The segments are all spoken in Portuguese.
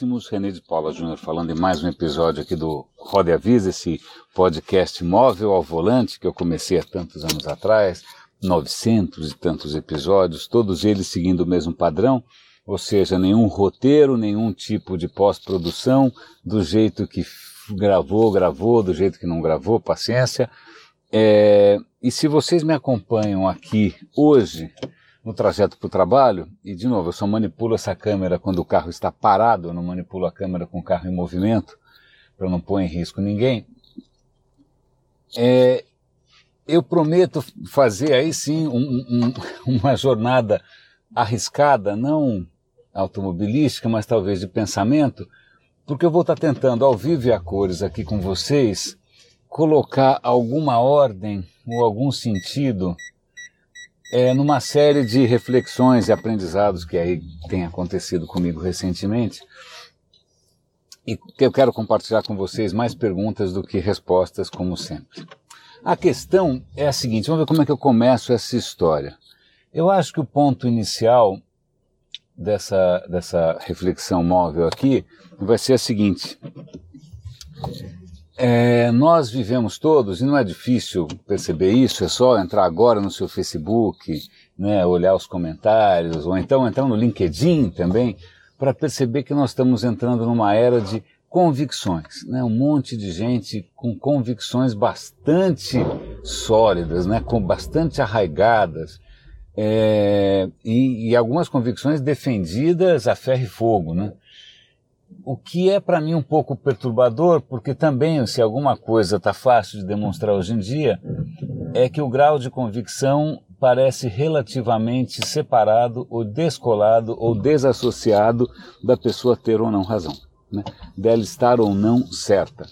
Ótimos, René de Paula Júnior falando em mais um episódio aqui do Roda Avisa, esse podcast móvel ao volante que eu comecei há tantos anos atrás, 900 e tantos episódios, todos eles seguindo o mesmo padrão, ou seja, nenhum roteiro, nenhum tipo de pós-produção, do jeito que gravou, gravou, do jeito que não gravou, paciência. É, e se vocês me acompanham aqui hoje, no trajeto para o trabalho, e de novo, eu só manipulo essa câmera quando o carro está parado, eu não manipulo a câmera com o carro em movimento, para não pôr em risco ninguém. É, eu prometo fazer aí sim um, um, uma jornada arriscada, não automobilística, mas talvez de pensamento, porque eu vou estar tentando ao vivo e a cores aqui com vocês colocar alguma ordem ou algum sentido é, numa série de reflexões e aprendizados que aí tem acontecido comigo recentemente, e que eu quero compartilhar com vocês mais perguntas do que respostas, como sempre. A questão é a seguinte: vamos ver como é que eu começo essa história. Eu acho que o ponto inicial dessa, dessa reflexão móvel aqui vai ser a seguinte. É, nós vivemos todos, e não é difícil perceber isso, é só entrar agora no seu Facebook, né, olhar os comentários, ou então entrar no LinkedIn também, para perceber que nós estamos entrando numa era de convicções, né? um monte de gente com convicções bastante sólidas, né? com bastante arraigadas, é, e, e, algumas convicções defendidas a ferro e fogo. Né? O que é para mim um pouco perturbador, porque também, se alguma coisa está fácil de demonstrar hoje em dia, é que o grau de convicção parece relativamente separado ou descolado ou desassociado da pessoa ter ou não razão, né? dela estar ou não certa.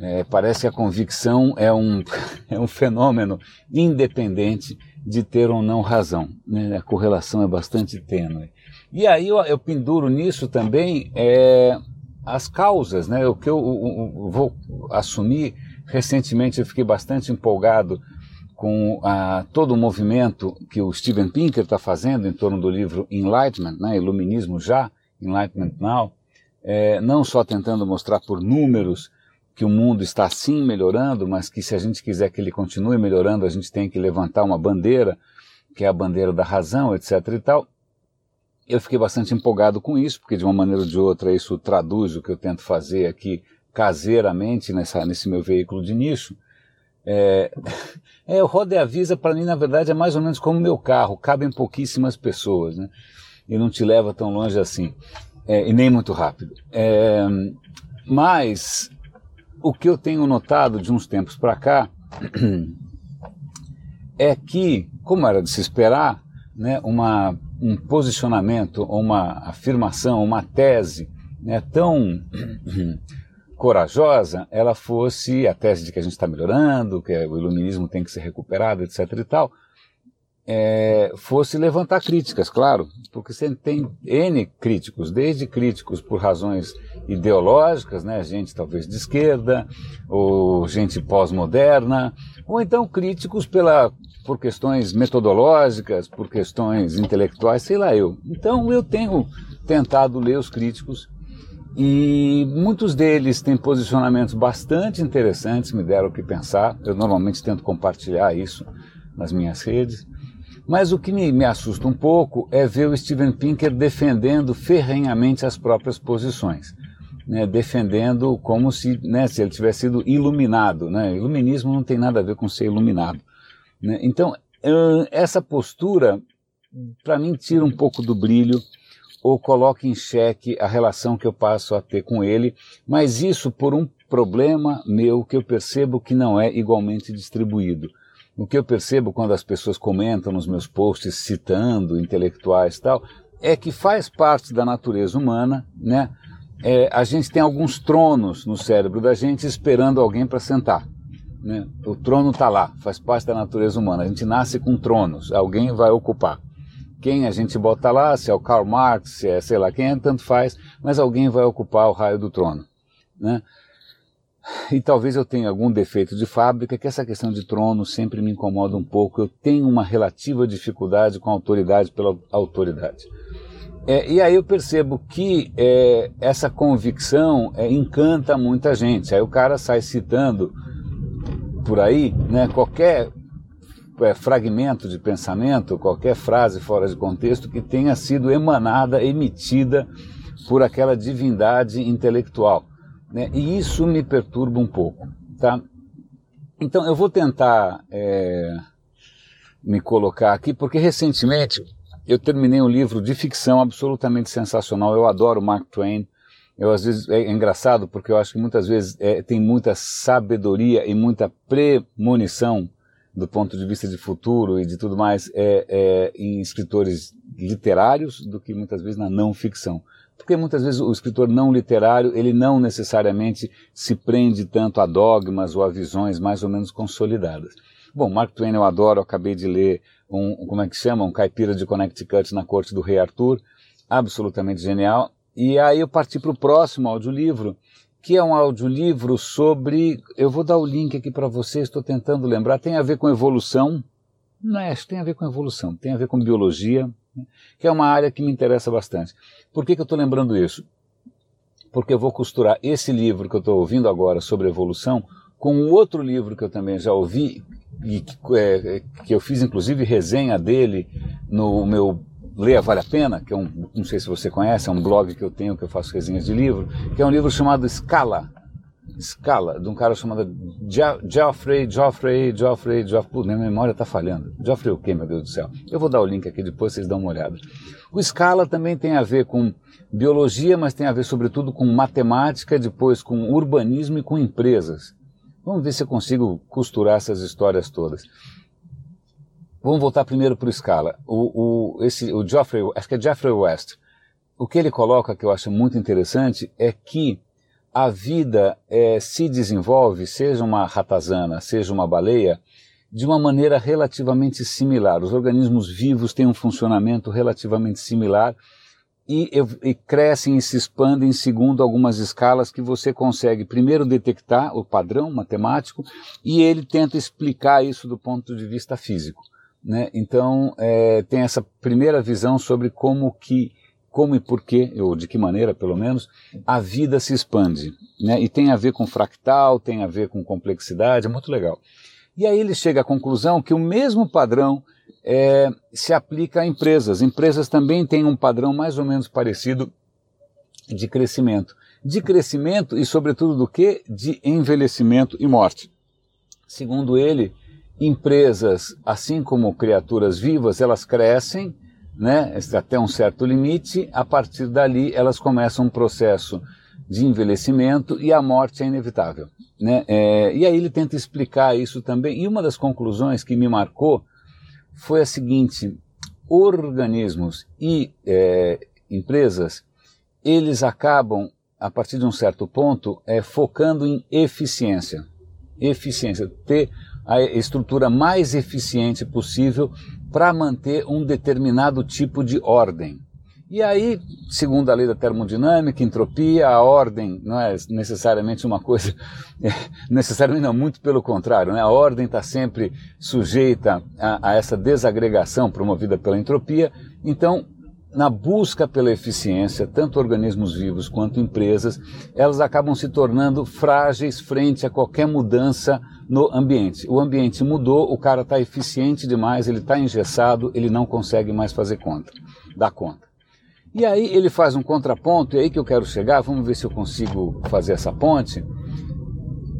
É, parece que a convicção é um, é um fenômeno independente de ter ou não razão. Né? A correlação é bastante tênue. E aí eu, eu penduro nisso também é, as causas, né? O que eu, eu, eu, vou assumir recentemente, eu fiquei bastante empolgado com a, todo o movimento que o Steven Pinker está fazendo em torno do livro Enlightenment, né? Iluminismo já, Enlightenment Now, é, não só tentando mostrar por números que o mundo está sim melhorando, mas que se a gente quiser que ele continue melhorando, a gente tem que levantar uma bandeira, que é a bandeira da razão, etc. e tal. Eu fiquei bastante empolgado com isso, porque de uma maneira ou de outra isso traduz o que eu tento fazer aqui caseiramente nessa, nesse meu veículo de nicho. É, é, o Roda e Avisa para mim na verdade é mais ou menos como meu carro, cabem pouquíssimas pessoas, né? E não te leva tão longe assim, é, e nem muito rápido. É, mas o que eu tenho notado de uns tempos para cá é que, como era de se esperar, né, uma um posicionamento, uma afirmação, uma tese né, tão corajosa, ela fosse a tese de que a gente está melhorando, que o iluminismo tem que ser recuperado, etc. e tal, é, fosse levantar críticas, claro, porque você tem N críticos, desde críticos por razões ideológicas, né, gente talvez de esquerda, ou gente pós-moderna, ou então críticos pela por questões metodológicas, por questões intelectuais, sei lá eu. Então eu tenho tentado ler os críticos e muitos deles têm posicionamentos bastante interessantes, me deram o que pensar. Eu normalmente tento compartilhar isso nas minhas redes. Mas o que me, me assusta um pouco é ver o Steven Pinker defendendo ferrenhamente as próprias posições. Né, defendendo como se, né, se ele tivesse sido iluminado. Né? Iluminismo não tem nada a ver com ser iluminado. Né? Então, essa postura, para mim, tira um pouco do brilho ou coloca em xeque a relação que eu passo a ter com ele, mas isso por um problema meu que eu percebo que não é igualmente distribuído. O que eu percebo quando as pessoas comentam nos meus posts citando intelectuais e tal, é que faz parte da natureza humana, né? É, a gente tem alguns tronos no cérebro da gente esperando alguém para sentar. Né? O trono está lá, faz parte da natureza humana. A gente nasce com tronos, alguém vai ocupar. Quem a gente bota lá, se é o Karl Marx, se é sei lá quem, é, tanto faz, mas alguém vai ocupar o raio do trono. Né? E talvez eu tenha algum defeito de fábrica, que essa questão de trono sempre me incomoda um pouco. Eu tenho uma relativa dificuldade com a autoridade pela autoridade. É, e aí eu percebo que é, essa convicção é, encanta muita gente. Aí o cara sai citando por aí, né, qualquer é, fragmento de pensamento, qualquer frase fora de contexto que tenha sido emanada, emitida por aquela divindade intelectual. Né? E isso me perturba um pouco. Tá? Então eu vou tentar é, me colocar aqui, porque recentemente eu terminei um livro de ficção absolutamente sensacional. Eu adoro Mark Twain. Eu às vezes é engraçado porque eu acho que muitas vezes é, tem muita sabedoria e muita premonição do ponto de vista de futuro e de tudo mais é, é, em escritores literários do que muitas vezes na não ficção. Porque muitas vezes o escritor não literário, ele não necessariamente se prende tanto a dogmas ou a visões mais ou menos consolidadas. Bom, Mark Twain eu adoro, eu acabei de ler um, como é que chama, um caipira de Connecticut na corte do rei Arthur, absolutamente genial. E aí eu parti para o próximo audiolivro, que é um audiolivro sobre, eu vou dar o link aqui para vocês, estou tentando lembrar, tem a ver com evolução, não é, tem a ver com evolução, tem a ver com biologia, que é uma área que me interessa bastante. Por que, que eu estou lembrando isso? Porque eu vou costurar esse livro que eu estou ouvindo agora sobre evolução com um outro livro que eu também já ouvi e que, é, que eu fiz inclusive resenha dele no meu Leia Vale a Pena, que é um, não sei se você conhece, é um blog que eu tenho que eu faço resenhas de livro, que é um livro chamado Escala, Escala, de um cara chamado Geoffrey, Geoffrey, Geoffrey, Geoffrey, minha memória está falhando. Geoffrey o quê, meu Deus do céu? Eu vou dar o link aqui depois, vocês dão uma olhada. O Scala também tem a ver com biologia, mas tem a ver sobretudo com matemática, depois com urbanismo e com empresas. Vamos ver se eu consigo costurar essas histórias todas. Vamos voltar primeiro para o Scala. O, o, esse, o Geoffrey, acho que é Geoffrey West. O que ele coloca, que eu acho muito interessante, é que a vida é, se desenvolve, seja uma ratazana, seja uma baleia, de uma maneira relativamente similar. Os organismos vivos têm um funcionamento relativamente similar e, e, crescem e se expandem segundo algumas escalas que você consegue primeiro detectar o padrão matemático e ele tenta explicar isso do ponto de vista físico. Né? Então, é, tem essa primeira visão sobre como que como e por que, ou de que maneira pelo menos, a vida se expande. Né? E tem a ver com fractal, tem a ver com complexidade, é muito legal. E aí ele chega à conclusão que o mesmo padrão é, se aplica a empresas. Empresas também têm um padrão mais ou menos parecido de crescimento. De crescimento e, sobretudo, do que? De envelhecimento e morte. Segundo ele, empresas, assim como criaturas vivas, elas crescem, né, até um certo limite, a partir dali elas começam um processo de envelhecimento e a morte é inevitável. Né? É, e aí ele tenta explicar isso também, e uma das conclusões que me marcou foi a seguinte: organismos e é, empresas, eles acabam, a partir de um certo ponto, é, focando em eficiência. Eficiência, ter a estrutura mais eficiente possível para manter um determinado tipo de ordem. E aí, segundo a lei da termodinâmica, entropia, a ordem não é necessariamente uma coisa, é, necessariamente não, muito pelo contrário, né? a ordem está sempre sujeita a, a essa desagregação promovida pela entropia. Então, na busca pela eficiência, tanto organismos vivos quanto empresas, elas acabam se tornando frágeis frente a qualquer mudança no ambiente. O ambiente mudou, o cara está eficiente demais, ele está engessado, ele não consegue mais fazer conta, dar conta. E aí ele faz um contraponto, e aí que eu quero chegar, vamos ver se eu consigo fazer essa ponte,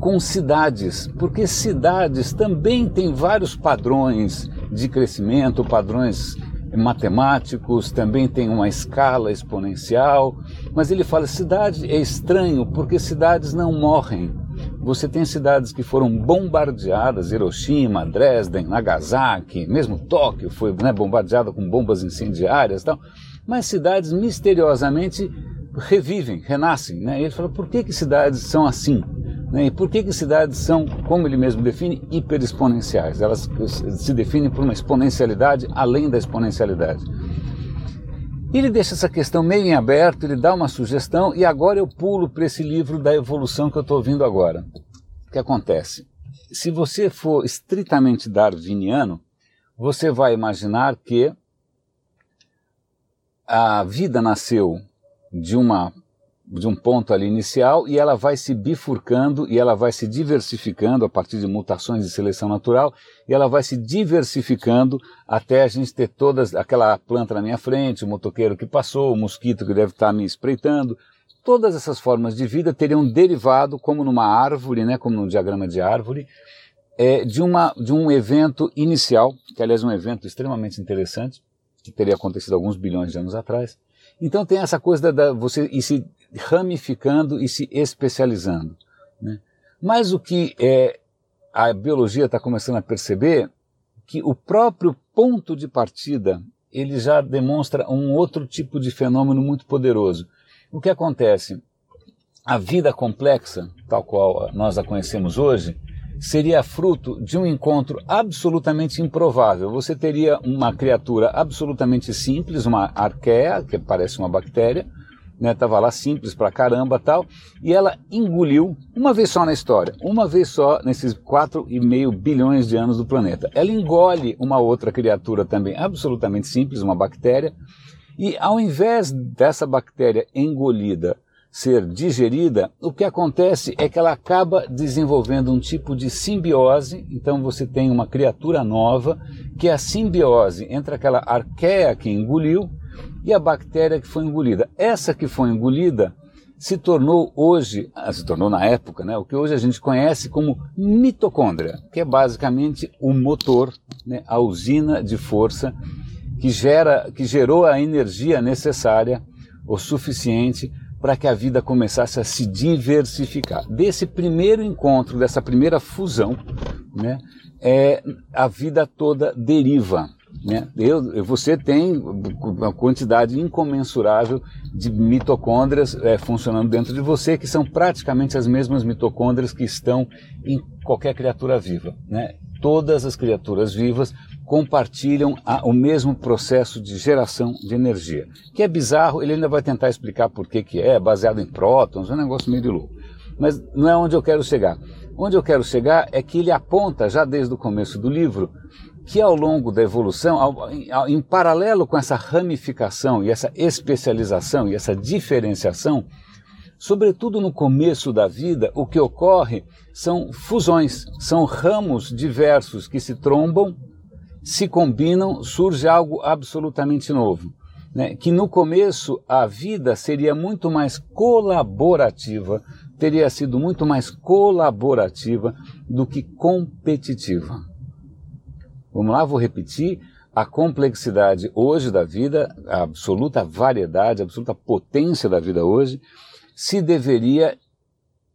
com cidades, porque cidades também têm vários padrões de crescimento, padrões matemáticos, também tem uma escala exponencial, mas ele fala cidade é estranho porque cidades não morrem. Você tem cidades que foram bombardeadas, Hiroshima, Dresden, Nagasaki, mesmo Tóquio foi né, bombardeada com bombas incendiárias, tal. Mas cidades misteriosamente revivem, renascem. Né? E ele fala por que que cidades são assim? Né? E por que, que cidades são, como ele mesmo define, hiperexponenciais? Elas se definem por uma exponencialidade além da exponencialidade. Ele deixa essa questão meio em aberto, ele dá uma sugestão, e agora eu pulo para esse livro da evolução que eu estou ouvindo agora. O que acontece? Se você for estritamente darwiniano, você vai imaginar que a vida nasceu de uma de um ponto ali inicial e ela vai se bifurcando e ela vai se diversificando a partir de mutações de seleção natural e ela vai se diversificando até a gente ter todas aquela planta na minha frente, o motoqueiro que passou, o mosquito que deve estar me espreitando. Todas essas formas de vida teriam derivado, como numa árvore, né, como num diagrama de árvore, é, de, uma, de um evento inicial, que aliás é um evento extremamente interessante, que teria acontecido alguns bilhões de anos atrás. Então tem essa coisa da, da você ir se ramificando e se especializando. Né? Mas o que é, a biologia está começando a perceber que o próprio ponto de partida ele já demonstra um outro tipo de fenômeno muito poderoso. O que acontece? A vida complexa, tal qual nós a conhecemos hoje, seria fruto de um encontro absolutamente improvável. Você teria uma criatura absolutamente simples, uma arqueia, que parece uma bactéria, né, tava lá simples pra caramba tal, e ela engoliu uma vez só na história, uma vez só nesses 4,5 bilhões de anos do planeta. Ela engole uma outra criatura também absolutamente simples, uma bactéria, e ao invés dessa bactéria engolida ser digerida, o que acontece é que ela acaba desenvolvendo um tipo de simbiose. Então você tem uma criatura nova, que é a simbiose entre aquela arqueia que engoliu e a bactéria que foi engolida. Essa que foi engolida se tornou hoje, ah, se tornou na época, né, o que hoje a gente conhece como mitocôndria, que é basicamente o motor, né, a usina de força que, gera, que gerou a energia necessária o suficiente para que a vida começasse a se diversificar. Desse primeiro encontro, dessa primeira fusão, né, é, a vida toda deriva. Né? Eu, você tem uma quantidade incomensurável de mitocôndrias é, funcionando dentro de você, que são praticamente as mesmas mitocôndrias que estão em qualquer criatura viva. Né? Todas as criaturas vivas compartilham a, o mesmo processo de geração de energia. Que é bizarro, ele ainda vai tentar explicar por que, que é, baseado em prótons, é um negócio meio de louco. Mas não é onde eu quero chegar. Onde eu quero chegar é que ele aponta, já desde o começo do livro, que ao longo da evolução, ao, ao, em paralelo com essa ramificação e essa especialização e essa diferenciação, sobretudo no começo da vida, o que ocorre são fusões, são ramos diversos que se trombam, se combinam, surge algo absolutamente novo. Né? Que no começo a vida seria muito mais colaborativa, teria sido muito mais colaborativa do que competitiva. Vamos lá, vou repetir. A complexidade hoje da vida, a absoluta variedade, a absoluta potência da vida hoje, se deveria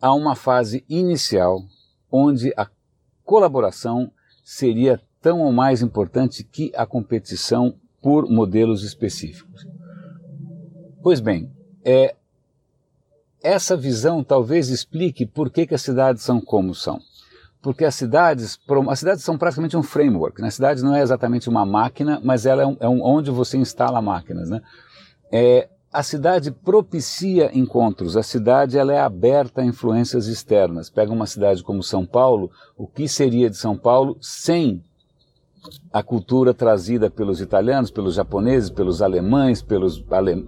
a uma fase inicial onde a colaboração seria tão ou mais importante que a competição por modelos específicos. Pois bem, é, essa visão talvez explique por que, que as cidades são como são porque as cidades, as cidades são praticamente um framework. Né? A cidade não é exatamente uma máquina, mas ela é, um, é um, onde você instala máquinas. Né? É, a cidade propicia encontros, a cidade ela é aberta a influências externas. Pega uma cidade como São Paulo, o que seria de São Paulo sem a cultura trazida pelos italianos, pelos japoneses, pelos alemães, pelos ale...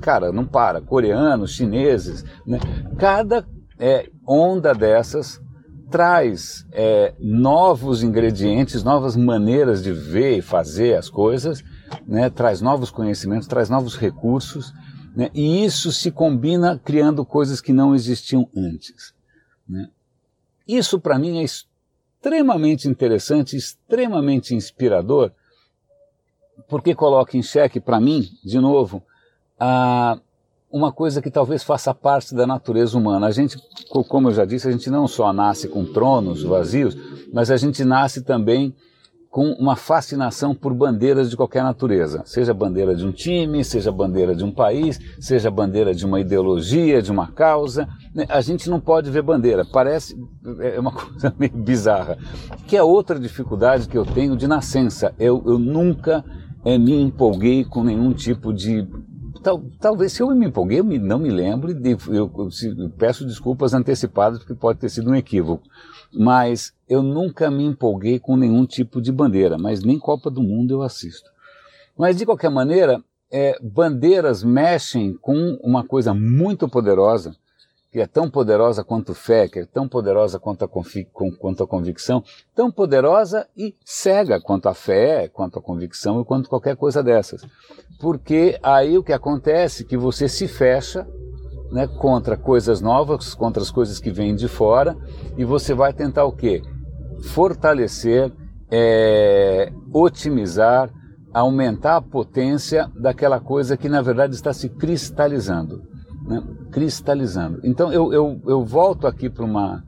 cara, não para, coreanos, chineses, né? Cada é, onda dessas traz é, novos ingredientes, novas maneiras de ver e fazer as coisas, né? traz novos conhecimentos, traz novos recursos, né? e isso se combina criando coisas que não existiam antes. Né? Isso para mim é extremamente interessante, extremamente inspirador, porque coloca em xeque para mim, de novo, a uma coisa que talvez faça parte da natureza humana. A gente, como eu já disse, a gente não só nasce com tronos vazios, mas a gente nasce também com uma fascinação por bandeiras de qualquer natureza, seja bandeira de um time, seja bandeira de um país, seja bandeira de uma ideologia, de uma causa. Né? A gente não pode ver bandeira, parece é uma coisa meio bizarra. Que é outra dificuldade que eu tenho de nascença. Eu, eu nunca é, me empolguei com nenhum tipo de Tal, talvez se eu me empolguei, eu me, não me lembro, de, eu, eu, eu, peço desculpas antecipadas porque pode ter sido um equívoco. Mas eu nunca me empolguei com nenhum tipo de bandeira, mas nem Copa do Mundo eu assisto. Mas de qualquer maneira, é, bandeiras mexem com uma coisa muito poderosa, que é tão poderosa quanto fé, que é tão poderosa quanto a, quanto a convicção, tão poderosa e cega quanto a fé, quanto a convicção e quanto qualquer coisa dessas. Porque aí o que acontece é que você se fecha né, contra coisas novas, contra as coisas que vêm de fora, e você vai tentar o quê? Fortalecer, é, otimizar, aumentar a potência daquela coisa que na verdade está se cristalizando. Né? Cristalizando. Então eu, eu, eu volto aqui para uma.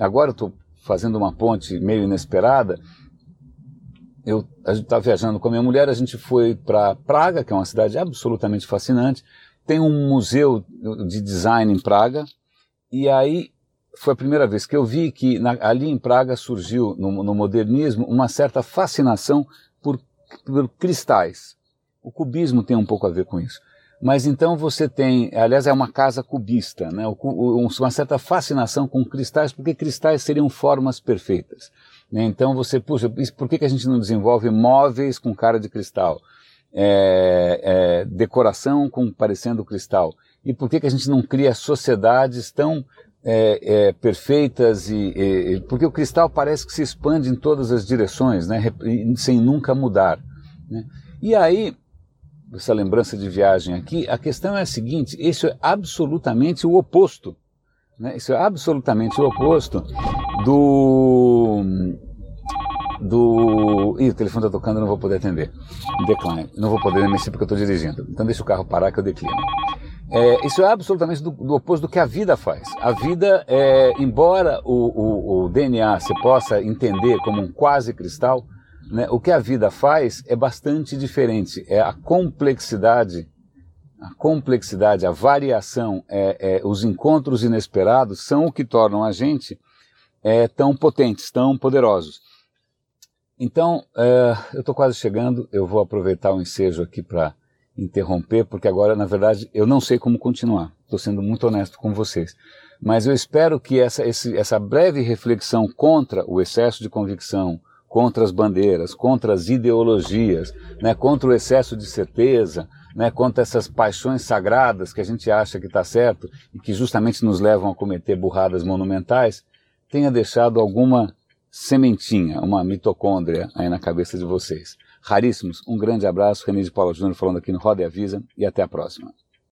Agora eu estou fazendo uma ponte meio inesperada. Eu, a gente está viajando com a minha mulher, a gente foi para Praga, que é uma cidade absolutamente fascinante. Tem um museu de design em Praga, e aí foi a primeira vez que eu vi que na, ali em Praga surgiu, no, no modernismo, uma certa fascinação por cristais. O cubismo tem um pouco a ver com isso. Mas então você tem, aliás, é uma casa cubista, né? uma certa fascinação com cristais, porque cristais seriam formas perfeitas. Né? Então você, puxa, por que, que a gente não desenvolve móveis com cara de cristal? É, é, decoração com parecendo cristal? E por que, que a gente não cria sociedades tão é, é, perfeitas e, e, porque o cristal parece que se expande em todas as direções, né, sem nunca mudar. Né? E aí, essa lembrança de viagem aqui, a questão é a seguinte: isso é absolutamente o oposto. Né? Isso é absolutamente o oposto do do. Ih, o telefone está tocando, eu não vou poder atender. Decline. Não vou poder mexer porque eu estou dirigindo. Então deixa o carro parar que eu declino. É, isso é absolutamente do, do, oposto do que a vida faz. A vida, é, embora o, o, o, DNA se possa entender como um quase cristal, né, o que a vida faz é bastante diferente. É a complexidade, a complexidade, a variação, é, é os encontros inesperados são o que tornam a gente é, tão potentes, tão poderosos. Então, é, eu estou quase chegando, eu vou aproveitar o ensejo aqui para interromper, porque agora, na verdade, eu não sei como continuar. Estou sendo muito honesto com vocês. Mas eu espero que essa, esse, essa breve reflexão contra o excesso de convicção, contra as bandeiras, contra as ideologias, né, contra o excesso de certeza, né, contra essas paixões sagradas que a gente acha que está certo e que justamente nos levam a cometer burradas monumentais, tenha deixado alguma sementinha, uma mitocôndria aí na cabeça de vocês raríssimos. Um grande abraço, René de Paula Júnior falando aqui no Roda e Avisa e até a próxima.